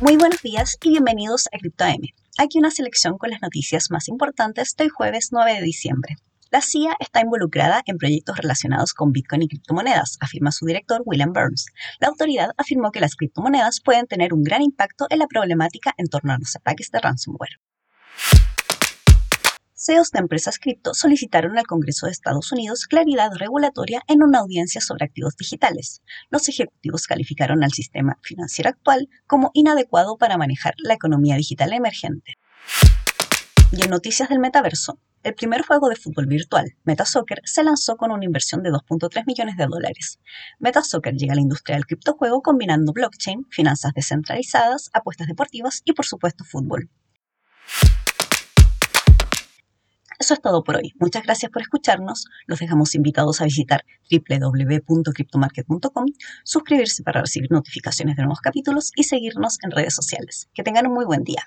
Muy buenos días y bienvenidos a CryptoM. Aquí una selección con las noticias más importantes del jueves 9 de diciembre. La CIA está involucrada en proyectos relacionados con Bitcoin y criptomonedas, afirma su director William Burns. La autoridad afirmó que las criptomonedas pueden tener un gran impacto en la problemática en torno a los ataques de ransomware. CEOs de empresas cripto solicitaron al Congreso de Estados Unidos claridad regulatoria en una audiencia sobre activos digitales. Los ejecutivos calificaron al sistema financiero actual como inadecuado para manejar la economía digital emergente. Y en noticias del metaverso, el primer juego de fútbol virtual, MetaSoccer, se lanzó con una inversión de 2.3 millones de dólares. MetaSoccer llega a la industria del criptojuego combinando blockchain, finanzas descentralizadas, apuestas deportivas y por supuesto fútbol. Eso es todo por hoy. Muchas gracias por escucharnos. Los dejamos invitados a visitar www.cryptomarket.com, suscribirse para recibir notificaciones de nuevos capítulos y seguirnos en redes sociales. Que tengan un muy buen día.